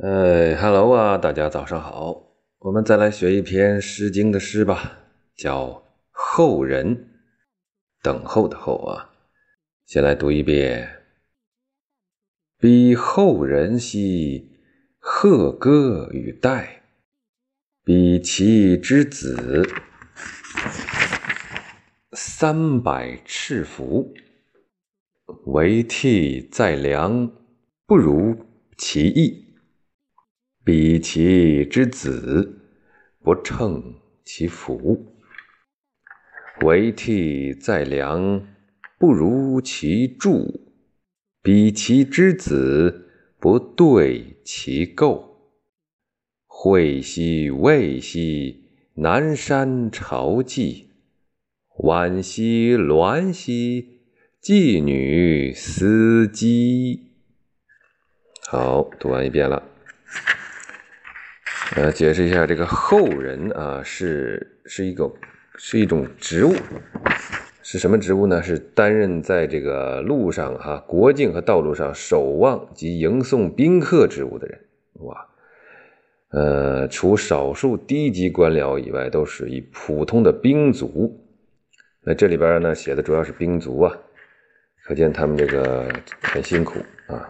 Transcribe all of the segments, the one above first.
哎，Hello 啊，大家早上好。我们再来学一篇《诗经》的诗吧，叫《后人》，等候的候啊。先来读一遍：彼后人兮，贺歌与代，彼其之子，三百赤服，为替在梁，不如其意。彼其之子，不称其父；为替在梁，不如其助。彼其之子，不对其构。会兮未兮，南山朝祭；晚兮鸾兮，妓女司机。好，读完一遍了。呃，解释一下，这个后人啊，是是一个是一种职务，是什么职务呢？是担任在这个路上哈，国境和道路上守望及迎送宾客职务的人。哇，呃，除少数低级官僚以外，都属于普通的兵卒。那这里边呢，写的主要是兵卒啊，可见他们这个很辛苦啊。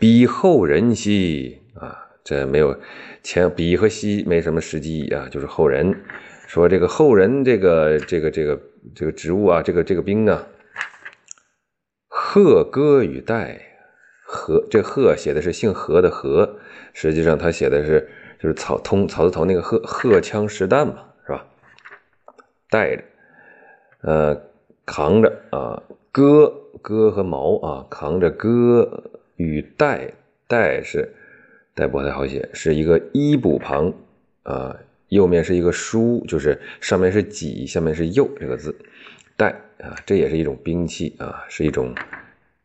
比后人兮啊。这没有前比和西没什么实际意义啊，就是后人说这个后人这个这个这个这个职务啊，这个这个兵啊，贺歌与代贺这贺写的是姓何的何，实际上他写的是就是草通草字头那个贺荷枪实弹嘛，是吧？带着呃扛着啊戈戈和矛啊扛着戈与带带是。带不太好写，是一个一部旁啊，右面是一个书，就是上面是己，下面是右这个字。带啊，这也是一种兵器啊，是一种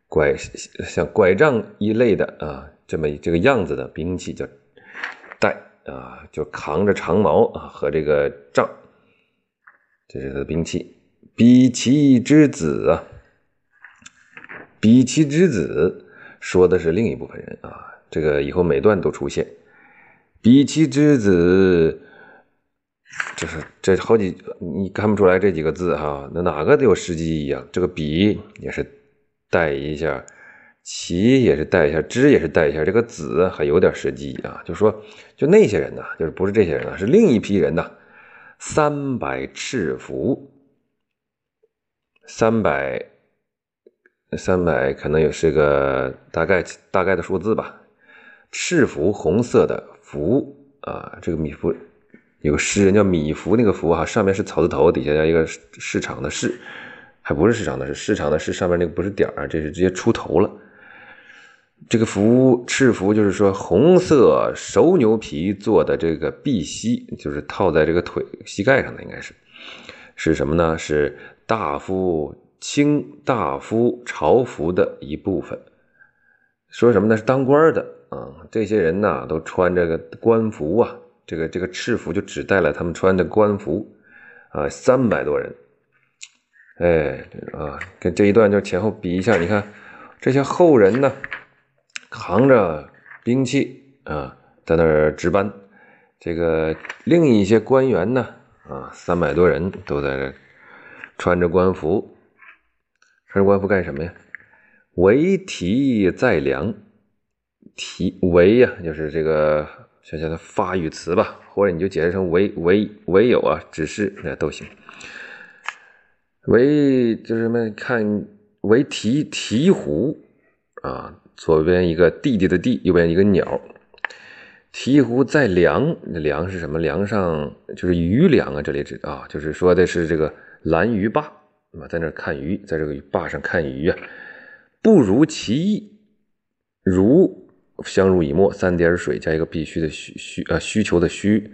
拐像拐杖一类的啊，这么这个样子的兵器叫带啊，就扛着长矛啊和这个杖，这是他的兵器。比奇之子啊，比奇之子说的是另一部分人啊。这个以后每段都出现，比其之子，就是这好几你看不出来这几个字哈，那哪个都有实际意义？这个比也是带一下，其也是带一下，之也是带一下，这个子还有点实际啊。就说就那些人呢，就是不是这些人啊，是另一批人呐。三百赤服，三百三百可能也是个大概大概的数字吧。赤服红色的服啊，这个米芾有个诗人叫米芾，那个芾哈上面是草字头，底下加一个市场的市，还不是市场的，是市场的市，上面那个不是点儿，这是直接出头了。这个服赤服就是说红色熟牛皮做的这个臂膝，就是套在这个腿膝盖上的，应该是是什么呢？是大夫卿大夫朝服的一部分。说什么呢？是当官的。啊，这些人呢都穿这个官服啊，这个这个赤服就只带了他们穿的官服啊，三百多人。哎，啊，跟这一段就前后比一下，你看这些后人呢，扛着兵器啊，在那儿值班。这个另一些官员呢，啊，三百多人都在这穿着官服，穿着官服干什么呀？为题在梁。题唯呀，就是这个小小的发语词吧，或者你就解释成唯唯唯有啊，只是那都行。唯就是什么？看为题题湖啊，左边一个弟弟的弟，右边一个鸟。题湖在梁，梁是什么？梁上就是鱼梁啊，这里指啊，就是说的是这个蓝鱼坝那么，在那看鱼，在这个坝上看鱼啊，不如其意，如。相濡以沫，三点水加一个必须的需需啊需求的需。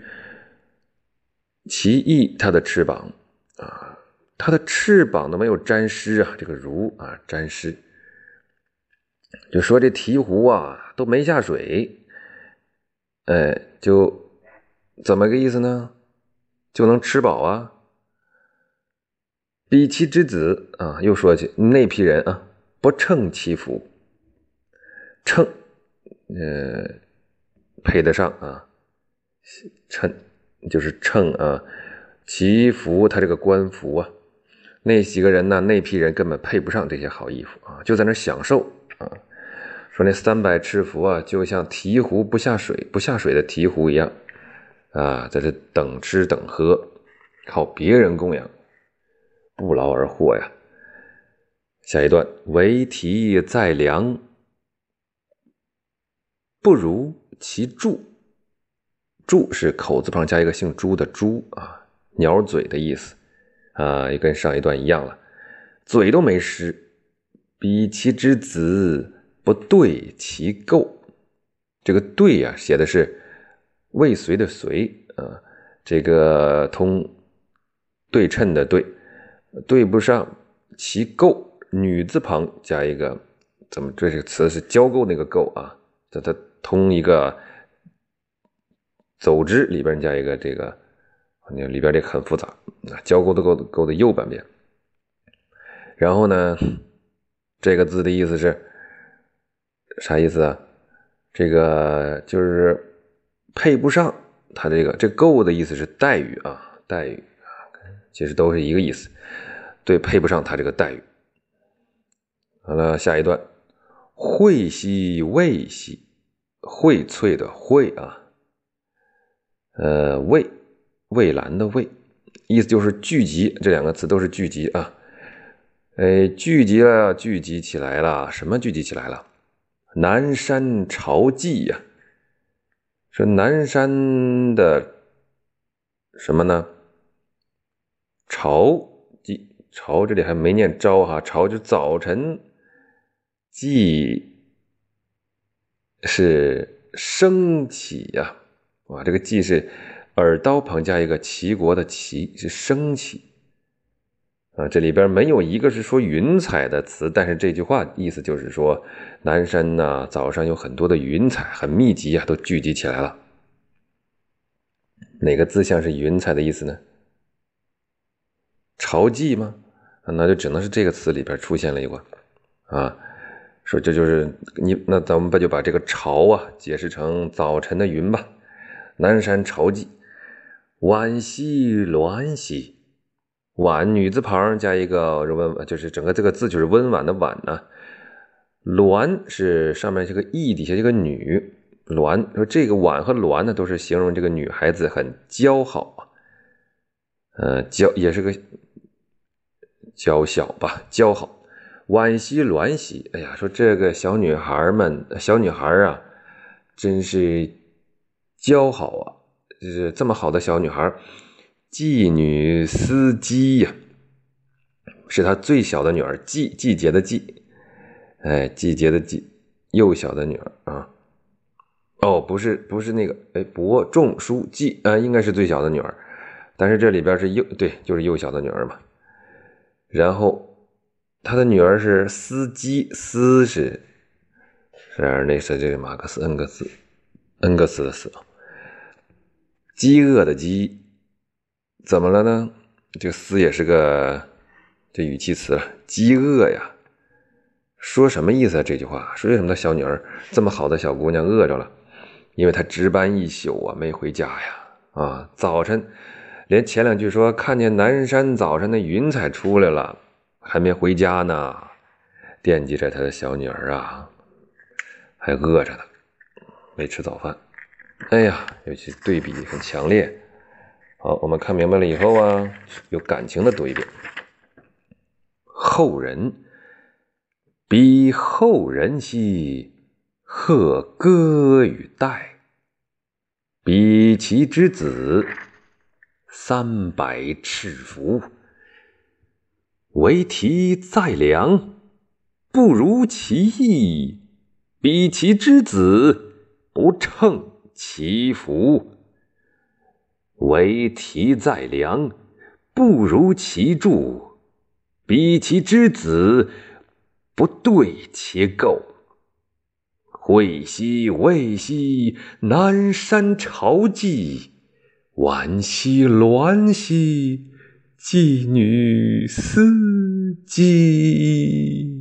其翼，它的翅膀啊，它的翅膀都没有沾湿啊，这个如啊沾湿。就说这鹈鹕啊都没下水，哎，就怎么个意思呢？就能吃饱啊？比其之子啊，又说去那批人啊，不称其服，称。呃，配得上啊，称就是称啊，其服他这个官服啊，那几个人呢，那批人根本配不上这些好衣服啊，就在那享受啊。说那三百赤服啊，就像提壶不下水、不下水的提壶一样啊，在这等吃等喝，靠别人供养，不劳而获呀。下一段，为题在梁，不如其柱。柱是口字旁加一个姓朱的朱啊，鸟嘴的意思啊，也跟上一段一样了，嘴都没湿，比其之子不对其构。这个对呀，写的是未遂的遂啊，这个通对称的对，对不上其构。女字旁加一个，怎么这个词是交构那个构啊？这它通一个走之里边加一个这个，你里边这很复杂啊，交构的构构的右半边。然后呢，这个字的意思是啥意思啊？这个就是配不上它这个这构的意思是待遇啊，待遇，其实都是一个意思，对，配不上他这个待遇。好了，下一段，蕙兮蔚兮，荟萃的荟啊，呃，蔚，蔚蓝的蔚，意思就是聚集，这两个词都是聚集啊，哎，聚集了，聚集起来了，什么聚集起来了？南山朝祭呀，说南山的什么呢？朝即，朝这里还没念朝哈，朝就早晨。即是升起呀，哇，这个即是耳刀旁加一个齐国的齐，是升起啊。这里边没有一个是说云彩的词，但是这句话意思就是说，南山呐，早上有很多的云彩，很密集啊，都聚集起来了。哪个字像是云彩的意思呢？朝祭吗？那就只能是这个词里边出现了一个啊。说这就是你，那咱们不就把这个朝啊解释成早晨的云吧？南山朝祭，晚兮鸾兮，晚女字旁加一个温，就是整个这个字就是温婉的婉呢。鸾是上面这个义底下这个女，鸾说这个婉和鸾呢都是形容这个女孩子很娇好啊，呃娇也是个娇小吧，娇好。惋惜栾兮，哎呀，说这个小女孩们，小女孩啊，真是娇好啊！就是这么好的小女孩，季女司机呀，是她最小的女儿，季季节的季，哎，季节的季，幼小的女儿啊。哦，不是，不是那个，哎，伯仲叔季啊，应该是最小的女儿，但是这里边是幼，对，就是幼小的女儿嘛。然后。他的女儿是司机，司是是那是这个马克思恩格斯恩格斯的斯，饥饿的饥，怎么了呢？这个斯也是个这语气词，饥饿呀，说什么意思啊？这句话说为什么他小女儿这么好的小姑娘饿着了？因为她值班一宿啊，没回家呀，啊，早晨连前两句说看见南山早晨的云彩出来了。还没回家呢，惦记着他的小女儿啊，还饿着呢，没吃早饭。哎呀，尤其对比很强烈。好，我们看明白了以后啊，有感情的读一遍。后人，比后人兮，贺歌与代，比其之子，三百赤服。为题在梁，不如其意；比其之子，不称其福。为题在梁，不如其柱；比其之子，不对其构。会兮未兮，南山朝祭；晚兮鸾兮。妓女司机。